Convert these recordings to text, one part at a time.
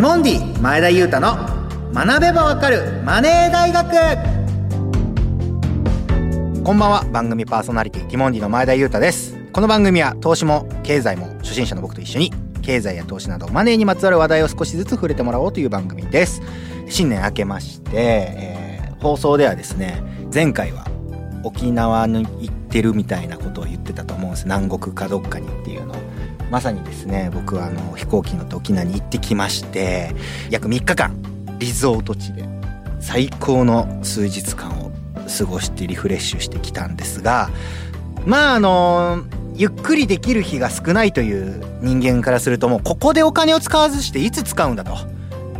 ティモンディ前田裕太の学べばわかるマネー大学。こんばんは番組パーソナリティティモンディの前田裕太です。この番組は投資も経済も初心者の僕と一緒に経済や投資などマネーにまつわる話題を少しずつ触れてもらおうという番組です。新年明けまして、えー、放送ではですね前回は沖縄に行ってるみたいなことを言ってたと思うんです。南国かどっかにっていうのを。まさにですね僕はあの飛行機乗って沖縄に行ってきまして約3日間リゾート地で最高の数日間を過ごしてリフレッシュしてきたんですがまああのゆっくりできる日が少ないという人間からするともうここでお金を使わずしていつ使うんだと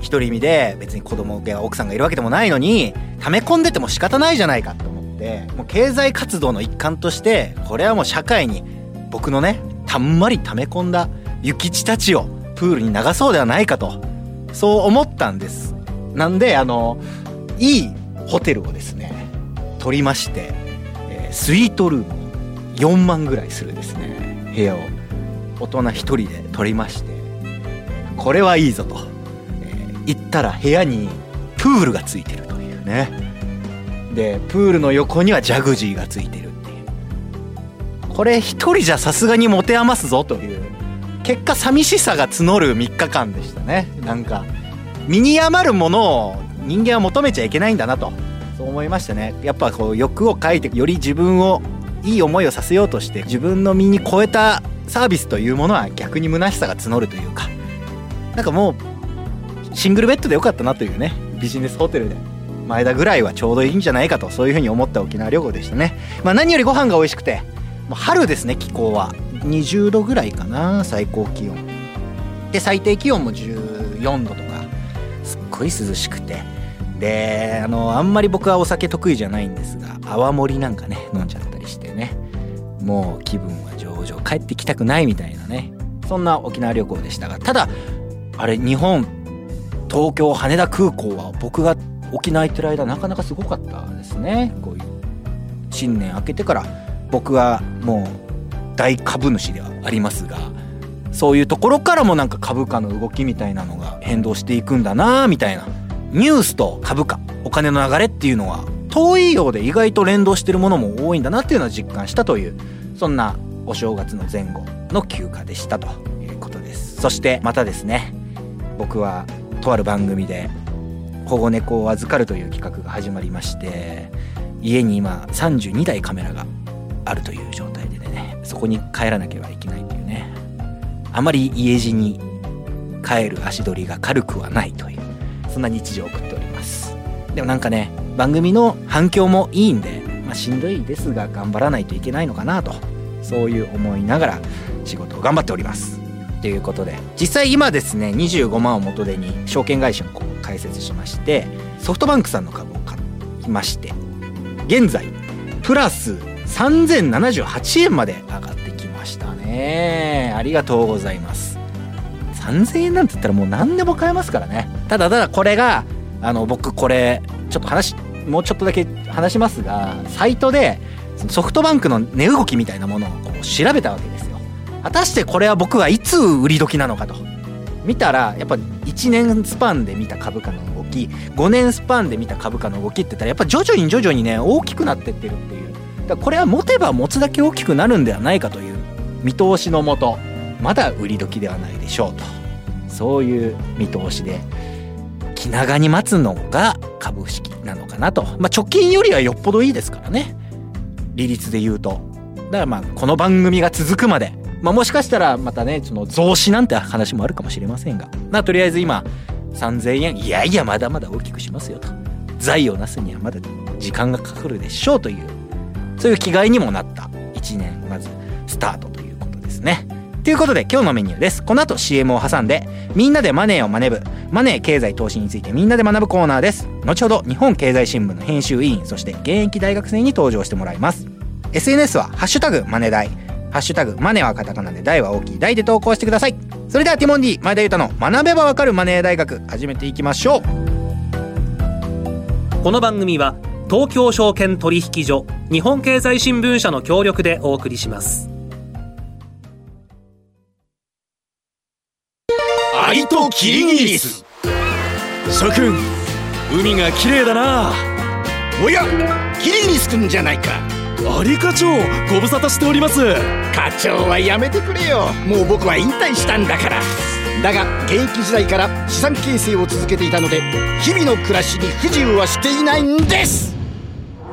独り身で別に子供や奥さんがいるわけでもないのに溜め込んでても仕方ないじゃないかと思ってもう経済活動の一環としてこれはもう社会に僕のねたんまり溜め込んだ諭吉たちをプールに流そうではないかとそう思ったんです。なんであのいいホテルをですね取りまして、えー、スイートルーム4万ぐらいするですね部屋を大人1人で取りましてこれはいいぞと、えー、行ったら部屋にプールがついてるというね。でプールの横にはジャグジーがついてこれ1人じゃさすがに持て余すぞという結果寂しさが募る3日間でしたね。なんか身に余るものを人間は求めちゃいけないんだなとそう思いましたね。やっぱこう欲を書いてより自分をいい思いをさせようとして自分の身に超えたサービスというものは逆に虚しさが募るというかなんかもうシングルベッドでよかったなというねビジネスホテルで前田ぐらいはちょうどいいんじゃないかとそういうふうに思った沖縄旅行でしたね。まあ何よりご飯が美味しくてもう春ですね気候は。20度ぐらいかな最高気温。で最低気温も14度とか。すっごい涼しくて。であのあんまり僕はお酒得意じゃないんですが泡盛なんかね飲んじゃったりしてね。もう気分は上々。帰ってきたくないみたいなね。そんな沖縄旅行でしたが。ただあれ日本東京羽田空港は僕が沖縄行ってる間なかなかすごかったですね。こういう新年明けてから僕はもう大株主ではありますがそういうところからもなんか株価の動きみたいなのが変動していくんだなみたいなニュースと株価お金の流れっていうのは遠いようで意外と連動してるものも多いんだなっていうのは実感したというそんなお正月の前後の休暇でしたということです。そしてまたですね僕はとある番組で保護猫を預かるという企画が始まりまして家に今32台カメラがあるという状態でねそこに帰らなければいけないというね。あまり家路に帰る足取りが軽くはないというそんな日常を送っております。でもなんかね番組の反響もいいんで、まあ、しんどいですが頑張らないといけないのかなとそういう思いながら仕事を頑張っております。ということで実際今ですね25万を元手に証券会社を開設しましてソフトバンクさんの株を買いまして現在プラス3078円まで上がってきましたね。ありがとうございます。3000円なんて言ったらもう何でも買えますからね。ただただこれがあの僕これちょっと話もうちょっとだけ話しますがサイトでソフトバンクの値動きみたいなものをこう調べたわけですよ。果たしてこれは僕はいつ売り時なのかと。見たらやっぱ1年スパンで見た株価の動き5年スパンで見た株価の動きって言ったらやっぱ徐々に徐々にね大きくなってってるっていうだこれは持てば持つだけ大きくなるんではないかという見通しのもとまだ売り時ではないでしょうとそういう見通しで気長に待つのが株式なのかなと。まあ、貯金よりはよっぽどいいですからね。利率で言うと。だからまあ、この番組が続くまで、まあ、もしかしたらまたね、その増資なんて話もあるかもしれませんが、まあ、とりあえず今、3000円、いやいや、まだまだ大きくしますよと。財をなすにはまだ時間がかかるでしょうという、そういう気概にもなった1年、まず、スタートということですね。ということで今日のメニューです。この後 CM を挟んで、みんなでマネーを学ぶ、マネー経済投資についてみんなで学ぶコーナーです。後ほど日本経済新聞の編集委員、そして現役大学生に登場してもらいます。SNS はハッシュタグマネ大、ハッシュタグマネはカタカナで大は大きい大で投稿してください。それではティモンディ前田裕太の学べばわかるマネー大学始めていきましょう。この番組は東京証券取引所日本経済新聞社の協力でお送りします。アリとキリギリス。諸君海が綺麗だな。おやキリギリス君じゃないか。アリ課長ご無沙汰しております。課長はやめてくれよ。もう僕は引退したんだから。だが現役時代から資産形成を続けていたので日々の暮らしに不自由はしていないんです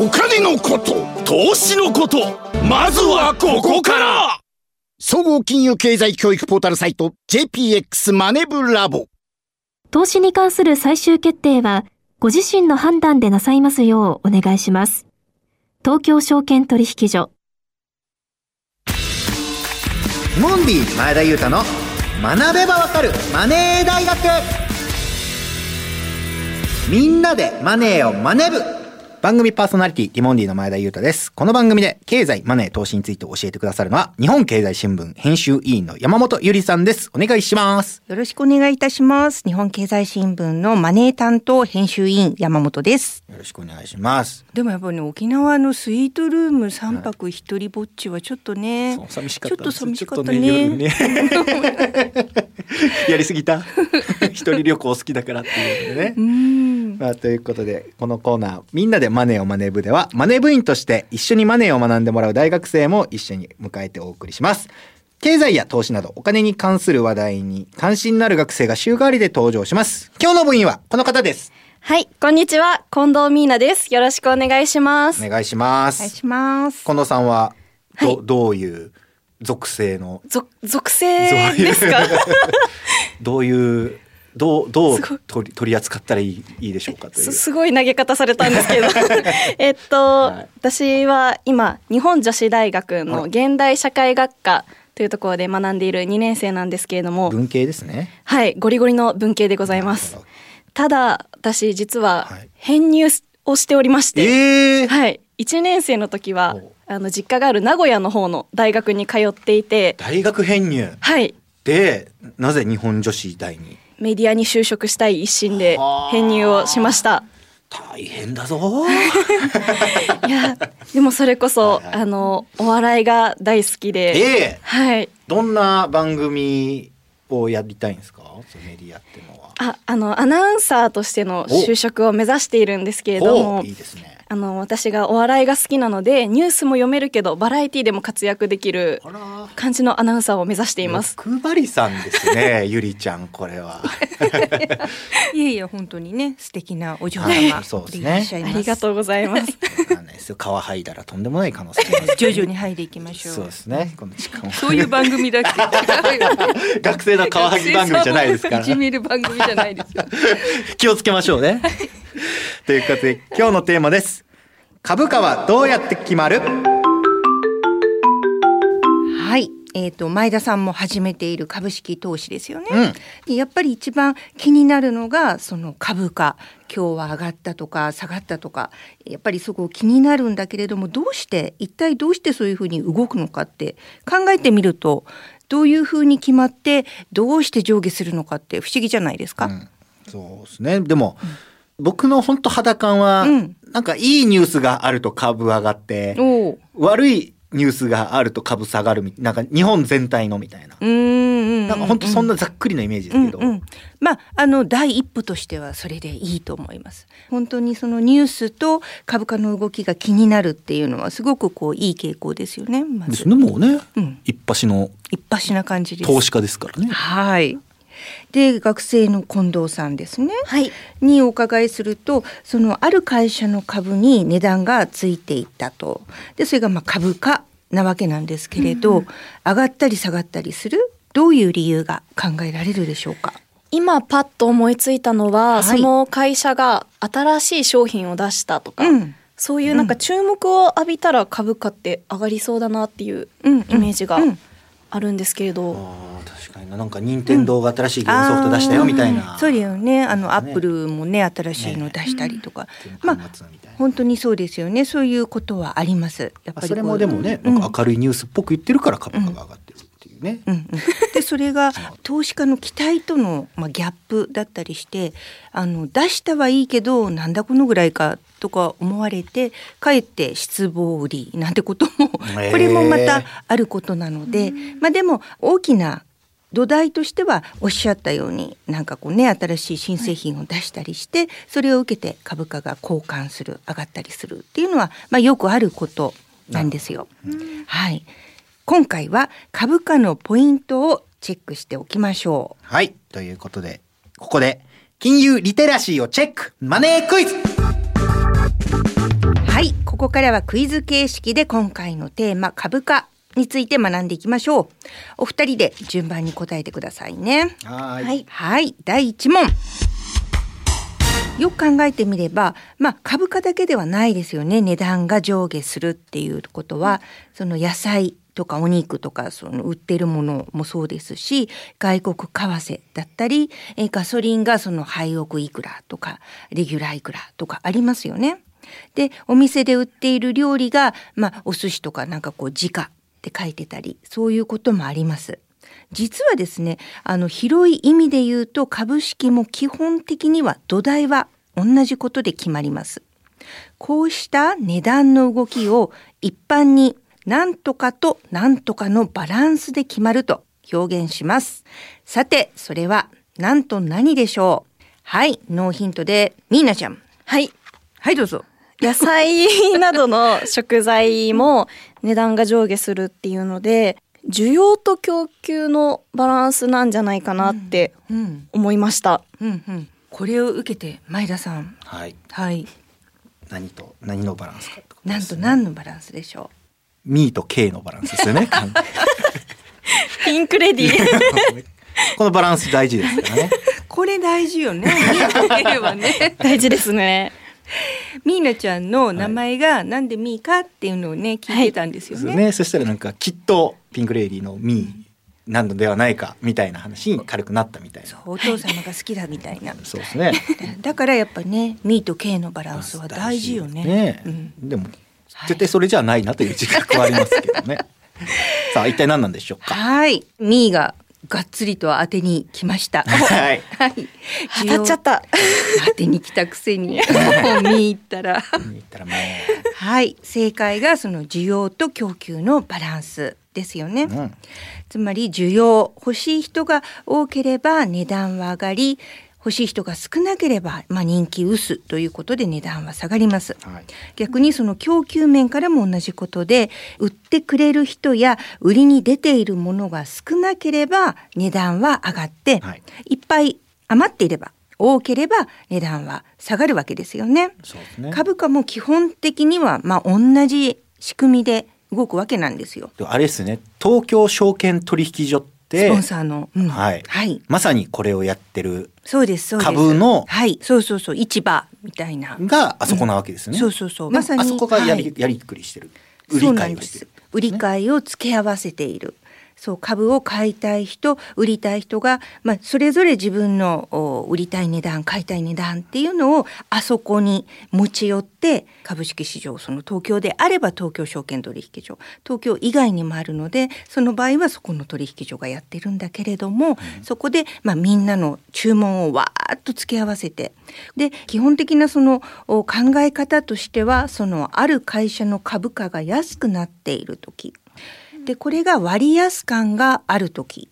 お金のこと投資のことまずはここから。総合金融経済教育ポータルサイト JPX マネブラボ。投資に関する最終決定はご自身の判断でなさいますようお願いします。東京証券取引所。モンディ前田裕太の学べばわかるマネー大学。みんなでマネーを学ぶ番組パーソナリティティモンディの前田裕太です。この番組で経済、マネー、投資について教えてくださるのは日本経済新聞編集委員の山本ゆりさんです。お願いします。よろしくお願いいたします。日本経済新聞のマネー担当編集委員山本です。よろしくお願いします。でもやっぱりね沖縄のスイートルーム三泊一人ぼっちはちょっとね、そう寂しかったちょっと寂しかったちょっとね。夜ね やりすぎた一人旅行好きだからっていうね。うん。まあ、ということでこのコーナー「みんなでマネーを学ぶ」ではマネー部員として一緒にマネーを学んでもらう大学生も一緒に迎えてお送りします経済や投資などお金に関する話題に関心のある学生が週替わりで登場します今日の部員はこの方ですはい、こんにちは、近藤美奈です。よろしくお願いします。お願いしますお願いします。近藤さんはど,、はいどういう属性の？ぞ属性ですか？どういうどうどう取り取り扱ったらいいいいでしょうかという。すすごい投げ方されたんですけど。えっと、はい。私は今日本女子大学の現代社会学科というところで学んでいる2年生なんですけれども。文系ですね。はい。ゴリゴリの文系でございます。ただ私実ははい。編入をしておりまして、ええー。はい。1年生の時はおあの実家がある名古屋の方の大学に通っていて。大学編入。はい。でなぜ日本女子大に？メディアに就職したい一心ではあ編入をしました。大変だぞ。いや、でもそれこそ、はいはい。あの、お笑いが大好きで、ええ。はい。どんな番組をやりたいんですか？そのメディアっていうのは。あ、あの、アナウンサーとしての就職を目指しているんですけれども。おいい、ですねあの、私がお笑いが好きなので、ニュースも読めるけど、バラエティでも活躍できる感じのアナウンサーを目指しています。欲張りさんですね ゆりちゃんこれは いえいえ本当にね素敵なお嬢はい様そうですねあ。りがとうございます。ですよ。皮剥いだらとんでもない可能性がある。徐々に入っていきましょう。そうですね。この時間をそういう番組だっけ？学生の皮剥ぎ番組じゃないですから。いじ番組じゃないですよ。気をつけましょうね。ということで今日のテーマです。株価はどうやって決まる？えっ、と前田さんも始めている株式投資ですよね。うん。でやっぱり一番気になるのがその株価。今日は上がったとか下がったとか。やっぱりそこ気になるんだけれどもどうして一体どうしてそういうふうに動くのかって考えてみるとどういうふうに決まってどうして上下するのかって不思議じゃないですか。うん。そうですね。でも、僕の本当肌感は、うん。なんかいいニュースがあると株上がって、悪いニュースがあると株下がるみなんか日本全体のみたいな、うーんなんか本当そんなざっくりなイメージですけど、うんうん、まああの第一歩としてはそれでいいと思います。本当にそのニュースと株価の動きが気になるっていうのはすごくこういい傾向ですよね。まずですねもうね、うん一発の一発な感じです。投資家ですからね。はい。で学生の近藤さんですね。はい。にお伺いするとそのある会社の株に値段がついていったと。でそれがまあ株価なわけなんですけれど、上がったり下がったりするどういう理由が考えられるでしょうか？今パッと思いついたのは、はい。その会社が新しい商品を出したとか、うん。そういうなんか注目を浴びたら株価って上がりそうだなっていうイメージがうん。あるんですけれど、あー確かにな。なんか任天堂が新しいゲームソフト出したよみたいな、あーそうだよね。あの、ね。アップルもね新しいの出したりとか、ままあ本当にそうですよね。そういうことはあります。やっぱりそれもでもね、うん。なんか明るいニュースっぽく言ってるから株価が上がってるっていうね、うん。うん、でそれが投資家の期待との、まあ、ギャップだったりしてあの出したはいいけどなんだこのぐらいかとか思われてかえって失望売りなんてこともこれもまたあることなので、まあ、でも大きな土台としてはおっしゃったようになんかこうね新しい新製品を出したりしてそれを受けて株価が交換する上がったりするっていうのは、まあ、よくあることなんですよ。はい。今回は株価のポイントをチェックしておきましょう。はい。ということでここで金融リテラシーをチェックマネークイズ。はい、ここからはクイズ形式で今回のテーマ株価について学んでいきましょう。お二人で順番に答えてくださいね。はーいはい、はい、第一問。よく考えてみれば、まあ株価だけではないですよね。値段が上下するっていうことは、その野菜とかお肉とかその売ってるものもそうですし、外国為替だったり、えーガソリンがその廃屋いくらとか、レギュラーいくらとかありますよね。で、お店で売っている料理が、まあお寿司とかなんかこう時価って書いてたり、そういうこともあります。実はですねあの広い意味で言うと株式も基本的には土台は同じことで決まります。こうした値段の動きを一般に何とかと何とかのバランスで決まると表現します。さてそれは何と何でしょう？はいノーヒントでミーナちゃん。はい。はいどうぞ野菜などの食材も値段が上下するっていうので需要と供給のバランスなんじゃないかなってうん。思いました。うんうん。これを受けて前田さん。はい。はい。何と何のバランスかってことなんとですね何のバランスでしょミーと K のバランスですよね。ピンクレディー。このバランス大事ですからね。う これ大事よね。ね。大事ですね。ミーナちゃんの名前がなんでミーかっていうのをね聞いてたんですよね。ね。そしたらなんかきっとピンク・レイディのミーなのではないかみたいな話に軽くなったみたいな。お父様が好きだみたいな。そうですね。だからやっぱねミーと K のバランスは大事よね。ね。うん。でも絶対それじゃないなという自覚はありますけどね。さあ一体何なんでしょうか？はい、ミーががっつりと当てに来ました。はい はい。当たっちゃった。当てに来たくせに もうミーったら。言ったらもはい、正解がその需要と供給のバランスですよね。う、うん、つまり需要欲しい人が多ければ値段は上がり欲しい人が少なければ、まあ、人気薄ということで値段は下がります。はい逆にその供給面からも同じことで売ってくれる人や売りに出ているものが少なければ値段は上がって、はいい、っぱい余っていれば多ければ値段は下がるわけですよね。ね株価も基本的にはまあ同じ仕組みで動くわけなんですよ。であれですね東京証券取引所ってスポンサーの、うん。はい。はい、まさにこれをやってるそうですそうです。株のはい、そうそうそう。市場みたいな。があそこなわけですよね、そうそうそう。でもまさにあそこがやり,、はい。やりくりしてる。売り買いをしてる。売り買いを付け合わせている。そう株を買いたい人売りたい人が、まあ、それぞれ自分のお売りたい値段買いたい値段っていうのをあそこに持ち寄って株式市場その東京であれば東京証券取引所東京以外にもあるのでその場合はそこの取引所がやってるんだけれども、そこで、まあ、みんなの注文をわーっと付け合わせてで基本的なそのお考え方としてはそのある会社の株価が安くなっている時でこれが割安感がある時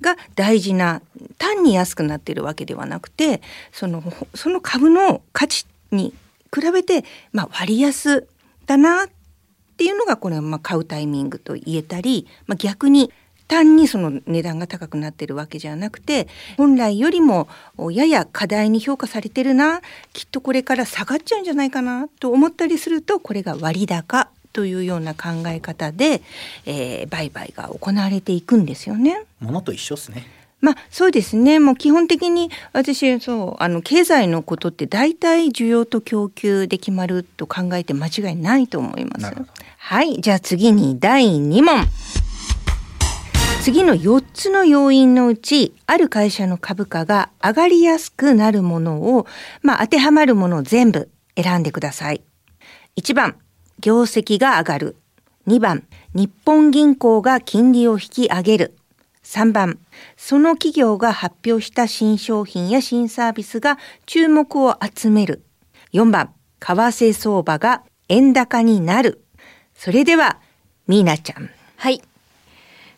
が大事な単に安くなってるわけではなくてそのその株の価値に比べて、まあ、割安だなっていうのがこれはまあ買うタイミングと言えたり、まあ、逆に単にその値段が高くなってるわけじゃなくて本来よりもやや過大に評価されてるなきっとこれから下がっちゃうんじゃないかなと思ったりするとこれが割高というような考え方で、えー売買が行われていくんですよね。ものと一緒ですねまあそうですねもう基本的に私そうあの経済のことって大体需要と供給で決まると考えて間違いないと思います。はいじゃあ次に第2問次の4つの要因のうちある会社の株価が上がりやすくなるものを、まあ、当てはまるものを全部選んでください。1番業績が上がる。2番日本銀行が金利を引き上げる。3番その企業が発表した新商品や新サービスが注目を集める。4番為替相場が円高になる。それではミーナちゃん。はい。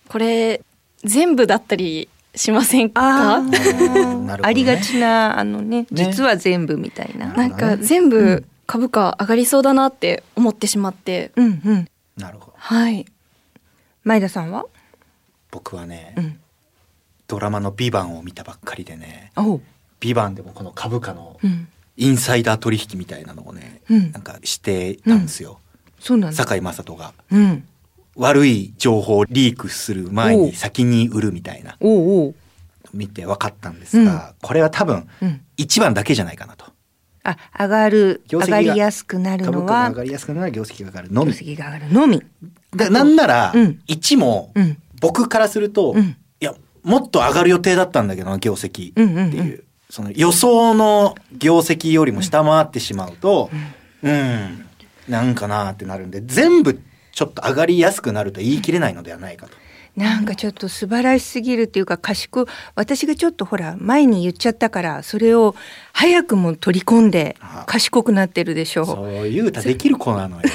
これ全部だったりしませんあかね。ありがちなあのねね。実は全部みたいな。なんか全部株価上がりそうだなって思ってしまってうんうん。なるほどはい前田さんは？僕はね、うんドラマの「ビバンを見たばっかりでねおう。「ビバンでもこの株価のうん。インサイダー取引みたいなのをね、うんなんかしてたんですよ、そうなんだ。堺雅人がうん。悪い情報をリークする前に先に売るみたいな。見て分かったんですが、これは多分うん。一番だけじゃないかなとあ上がる上がりやすくなるのは株価が上がりやすくなるのは業績が上がるの業み績が上がるのみ。でなんならうん。1もうん。僕からすると、うん。いやもっと上がる予定だったんだけどな業績。ってうんうん。うんいう,、その予想の業績よりも下回ってしまうとうん、なんかなってなるんで全部ちょっと上がりやすくなると言い切れないのではないかと。なんかちょっと素晴らしすぎるっていうか賢い私がちょっとほら前に言っちゃったからそれを早くも取り込んであ賢くなってるでしょそういう歌できる子なのよ。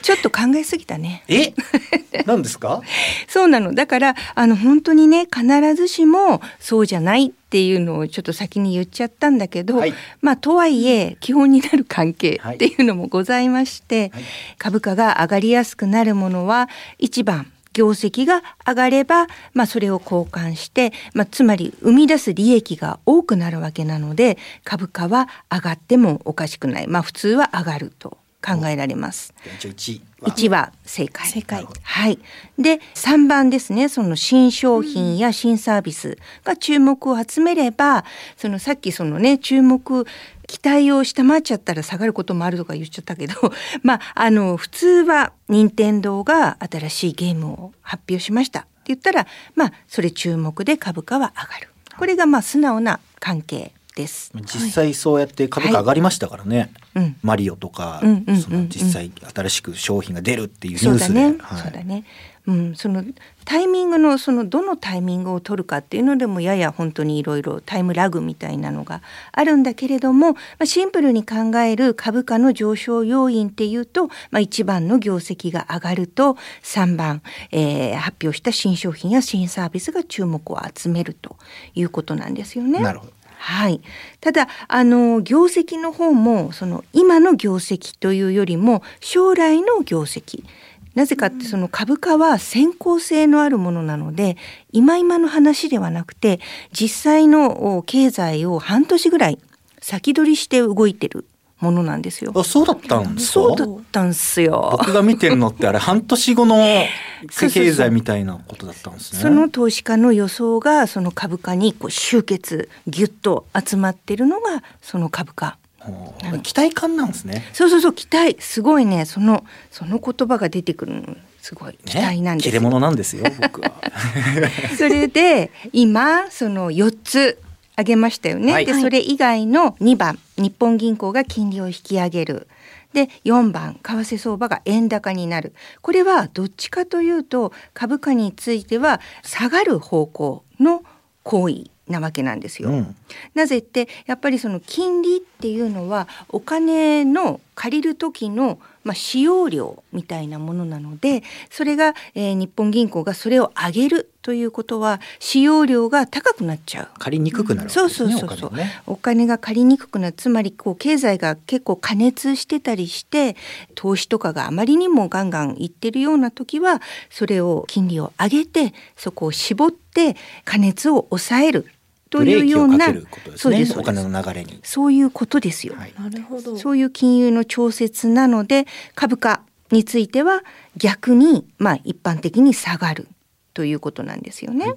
ちょっと考えすぎたね。え？何ですか？そうなの。だからあの本当にね必ずしもそうじゃないっていうのをちょっと先に言っちゃったんだけど、はい。まあとはいえ基本になる関係っていうのもございまして、はい。株価が上がりやすくなるものは一番業績が上がれば、まあ、それを交換して、まあ、つまり生み出す利益が多くなるわけなので株価は上がってもおかしくない、まあ、普通は上がると考えられます。一応1は1は正解。正解はい。で、3番ですね。その新商品や新サービスが注目を集めれば、そのさっきそのね、注目、期待を下回っちゃったら下がることもあるとか言っちゃったけど、まあ、あの、普通は任天堂が新しいゲームを発表しましたって言ったら、まあ、それ注目で株価は上がる。これがまあ素直な関係です。実際そうやって株価上がりましたからね、うん。マリオとか、その実際新しく商品が出るっていうニュースで、そうだね、はいそうだね。うん、そのタイミングのそのどのタイミングを取るかっていうのでもやや本当にいろいろタイムラグみたいなのがあるんだけれども、まあ、シンプルに考える株価の上昇要因っていうと、まあ、1番の業績が上がると3番、えー発表した新商品や新サービスが注目を集めるということなんですよね。なるほどはい。ただ、あの、業績の方も、その、今の業績というよりも、将来の業績。なぜかって、その株価は先行性のあるものなので、今今の話ではなくて、実際のお経済を半年ぐらい先取りして動いてるものなんですよ。あそうだったんですか？そうだったんすよ。僕が見てるのってあれ 半年後の経済みたいなことだったんですね。その投資家の予想がその株価にこう集結ギュッと集まってるのがその株価期待感なんですね。そうそうそう期待。すごいね。そのその言葉が出てくるの。すごい。期待なんですよ、切れ者なんですよ僕は。それで今その4つ挙げましたよね、はい。でそれ以外の2番。日本銀行が金利を引き上げる。で4番。為替相場が円高になる。これはどっちかというと株価については下がる方向の行為なわけなんですよ。うんなぜってやっぱりその金利っていうのはお金の借りる時の、まあ、使用量みたいなものなのでそれが、えー日本銀行がそれを上げるということは使用量が高くなっちゃう。借りにくくなるそうですね。そうそうそうお金がね。お金が借りにくくなるつまりこう経済が結構過熱してたりして投資とかがあまりにもガンガンいってるような時はそれを金利を上げてそこを絞って過熱を抑えるというようなをかけることですね。そうですお金の流れに。そういうことですよ。はいなるほどそういう金融の調節なので株価については逆にまあ一般的に下がるということなんですよね。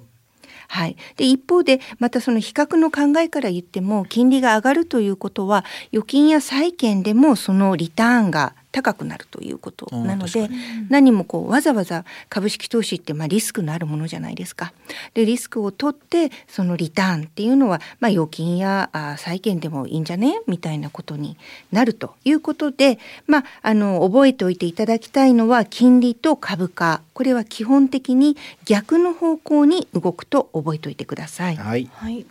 はい、で一方でまたその比較の考えから言っても金利が上がるということは預金や債券でもそのリターンが高くなるということなので何もこうわざわざ株式投資ってまあリスクのあるものじゃないですか。でリスクを取ってそのリターンっていうのはまあ預金やあ債券でもいいんじゃね？みたいなことになるということでまああの覚えておいていただきたいのは金利と株価これは基本的に逆の方向に動くと覚えておいてください。はい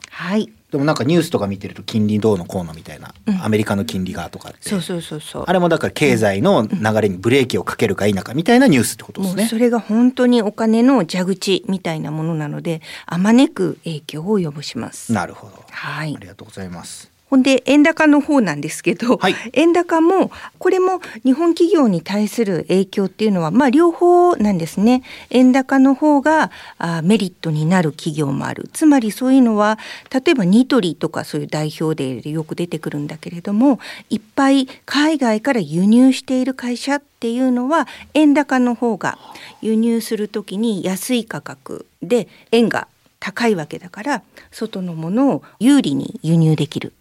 はい。はい、でもなんかニュースとか見てると金利どうのこうのみたいな、うん。アメリカの金利がとかって。そうそうそうそう。あれもだから経済の流れにブレーキをかけるか否かみたいなニュースってことですね。もうそれが本当にお金の蛇口みたいなものなのであまねく影響を及ぼします。なるほど。はい。ありがとうございますほんで円高の方なんですけど、はい。円高もこれも日本企業に対する影響っていうのはまあ両方なんですね。円高の方があメリットになる企業もある。つまりそういうのは例えばニトリとかそういう代表例でよく出てくるんだけれどもいっぱい海外から輸入している会社っていうのは円高の方が輸入する時に安い価格で円が高いわけだから外のものを有利に輸入できる。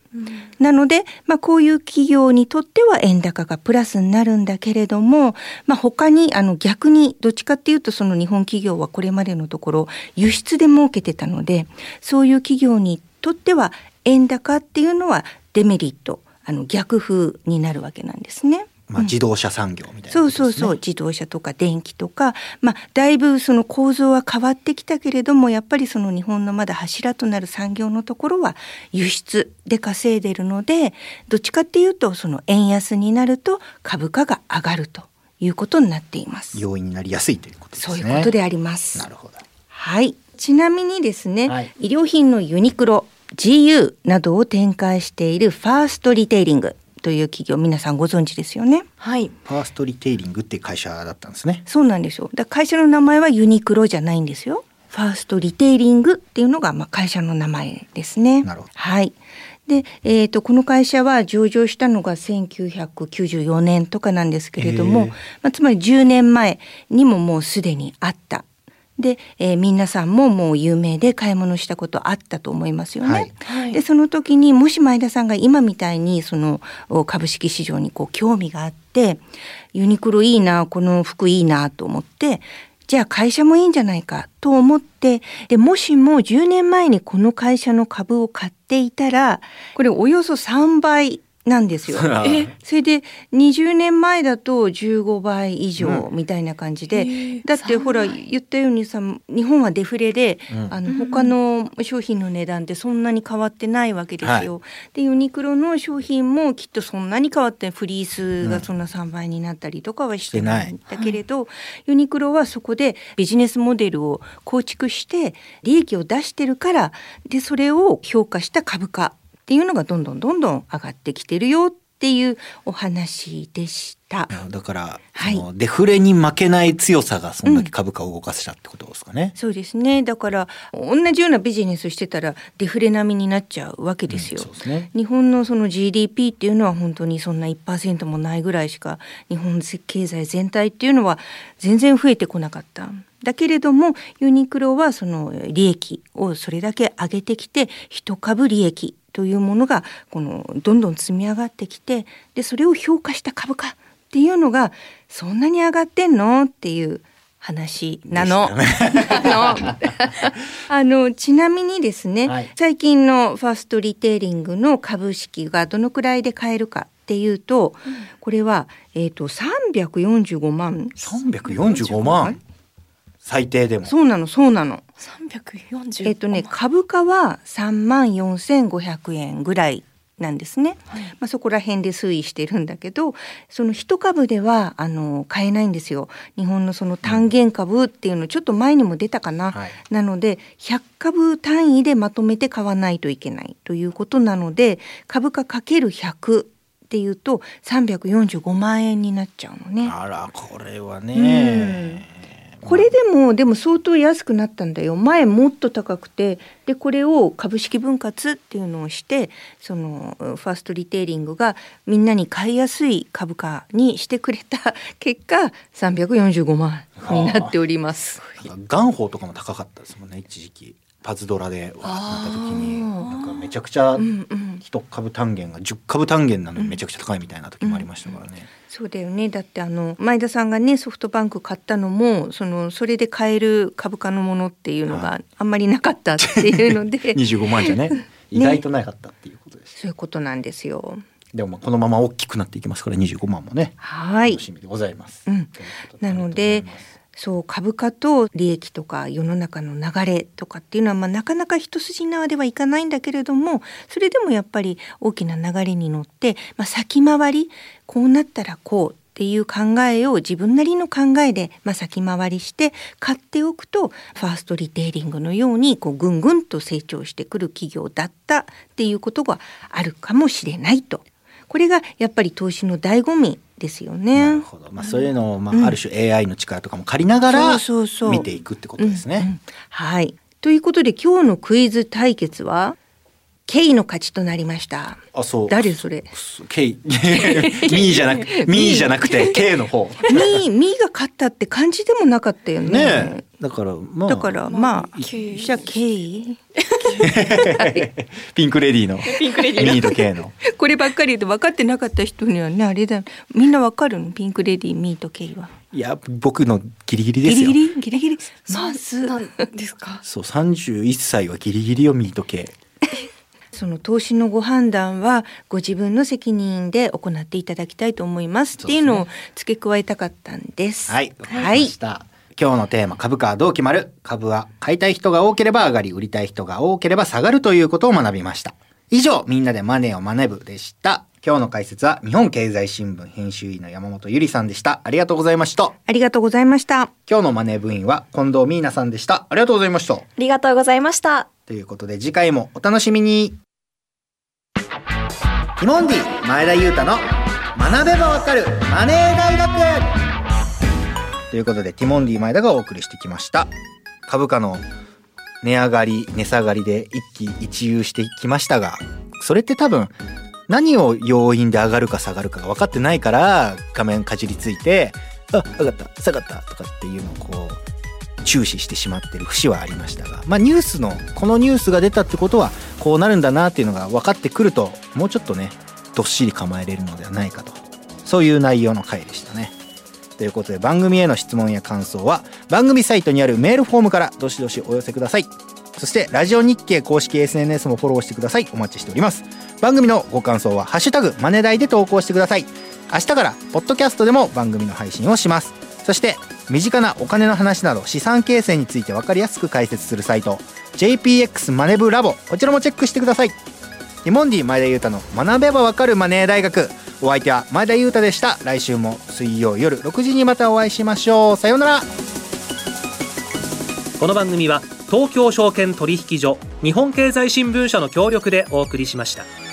なので、まあ、こういう企業にとっては円高がプラスになるんだけれども、まあ、他にあの逆にどっちかっていうとその日本企業はこれまでのところ輸出で儲けてたのでそういう企業にとっては円高っていうのはデメリットあの逆風になるわけなんですね。まあ自動車産業みたいなそうことですね、そうそう自動車とか電気とか、まあ、だいぶその構造は変わってきたけれどもやっぱりその日本のまだ柱となる産業のところは輸出で稼いでるのでどっちかっていうとその円安になると株価が上がるということになっています。要因になりやすいということですそうねいうことであります。なるほど。はい。ちなみにですね、はい。衣料品のユニクロ、GU などを展開しているファーストリテイリングという企業皆さんご存知ですよね。はい。ファーストリテイリングっていう会社だったんですねそうなんですよ。だ会社の名前はユニクロじゃないんですよ。ファーストリテイリングっていうのがまあ会社の名前ですね。なるほどはい。で、えー、とこの会社は上場したのが1994年とかなんですけれども、まあ、つまり10年前にももうすでにあった。で、えー皆さんももう有名で買い物したことあったと思いますよね。はいはいでその時にもし前田さんが今みたいにそのお株式市場にこう興味があってユニクロいいなこの服いいなと思ってじゃあ会社もいいんじゃないかと思ってでもしも10年前にこの会社の株を買っていたらこれおよそ3倍なんですよ。えそれで20年前だと15倍以上みたいな感じで、だってほら言ったようにさ日本はデフレで、うん。あの他の商品の値段ってそんなに変わってないわけですよ。でユニクロの商品もきっとそんなに変わってフリースがそんな3倍になったりとかはしてないんだけれど、ユニクロはそこでビジネスモデルを構築して利益を出してるからでそれを評価した株価っていうのがどんどんどんどん上がってきてるよっていうお話でした。だから、はいそのデフレに負けない強さがそんだけ株価を動かしたってことですかね、そうですねだから同じようなビジネスしてたらデフレ並みになっちゃうわけですよ。そうですね日本のその GDP っていうのは本当にそんな1%もないぐらいしか日本経済全体っていうのは全然増えてこなかった。だけれどもユニクロはその利益をそれだけ上げてきて一株利益というものがこのどんどん積み上がってきてでそれを評価した株価っていうのがそんなに上がってんの？っていう話なの。あのあのちなみにですね、はい。最近のファーストリテイリングの株式がどのくらいで買えるかっていうと、これは、えー、と345万。345万？最低でも。そうなのそうなの。340えっ、とね株価は3万4500円ぐらいなんですね。まあ、そこら辺で推移してるんだけどその一株ではあの買えないんですよ。日本のその単元株っていうのちょっと前にも出たかな、はい。なので100株単位でまとめて買わないといけないということなので株価かける100っていうと345万円になっちゃうのね。あらこれはね、これでもでも相当安くなったんだよ。前もっと高くてでこれを株式分割っていうのをしてそのファーストリテイリングがみんなに買いやすい株価にしてくれた 結果345万になっております。元宝とかも高かったですもんね一時期。パズドラでわーってなった時になんかめちゃくちゃうんうん。一株単元が10株単元なのにめちゃくちゃ高いみたいな時もありましたからね。そうだよね。だってあの前田さんがねソフトバンク買ったのもそのそれで買える株価のものっていうのはがあんまりなかったっていうので。25万じゃね？意外となかったっていうことです。そういうことなんですよ。でもまあこのまま大きくなっていきますから25万もね。はい。楽しみでございます。うん。なのでそう株価と利益とか世の中の流れとかっていうのは、まあ、なかなか一筋縄ではいかないんだけれどもそれでもやっぱり大きな流れに乗って、まあ、先回りこうなったらこうっていう考えを自分なりの考えで、まあ、先回りして買っておくとファーストリテイリングのようにこうぐんぐんと成長してくる企業だったっていうことがあるかもしれないと。これがやっぱり投資の醍醐味ですよね。なるほど、まあ、そういうのを、まうんあ、ある種 AI の力とかも借りながらそうそうそう見ていくってことですね。はい。ということで今日のクイズ対決は K の勝ちとなりました。あそう。誰それ？K ミーじゃなく ミー。じゃなくて K の方。ミーミーが勝ったって感じでもなかったよね。ねえ。だからまあ。だからまあ、じゃあ K ピンクレディーの。ピンクレディーミーと K の。こればっかりで分かってなかった人にはねあれだみんな分かるの？ピンクレディーミーと K は。いや僕のギリギリでギすよ。リギリ？ギリギリ？まずなんですか？そう31歳はギリギリよミーと K その投資のご判断はご自分の責任で行っていただきたいと思います。っていうのを付け加えたかったんです。はいはい。今日のテーマ株価はどう決まる？株は買いたい人が多ければ上がり売りたい人が多ければ下がるということを学びました。以上みんなでマネーを学ぶでした。今日の解説は日本経済新聞編集員の山本ゆりさんでした。ありがとうございました。ありがとうございました。今日のマネー部員は近藤美奈さんでした。ありがとうございました。ありがとうございました。ということで次回もお楽しみにティモンディ前田裕太の学べばわかるマネー大学。ということでティモンディ前田がお送りしてきました。株価の値上がり値下がりで一喜一憂してきましたがそれって多分何を要因で上がるか下がるかが分かってないから画面かじりついてあ上がった下がったとかっていうのをこう注視してしまってる節はありましたがまあニュースのこのニュースが出たってことはこうなるんだなっていうのが分かってくるともうちょっとねどっしり構えれるのではないかと。そういう内容の回でしたね。ということで番組への質問や感想は番組サイトにあるメールフォームからどしどしお寄せください。そしてラジオ日経公式 SNS もフォローしてください。お待ちしております。番組のご感想は「ハッシュタグマネダイ」で投稿してください。明日からポッドキャストでも番組の配信をします。そして身近なお金の話など資産形成について分かりやすく解説するサイト JPX マネブラボ。こちらもチェックしてください。ティモンディ前田裕太の学べばわかるマネー大学。お相手は前田裕太でした。来週も水曜夜6時にまたお会いしましょう。さようなら。この番組は東京証券取引所日本経済新聞社の協力でお送りしました。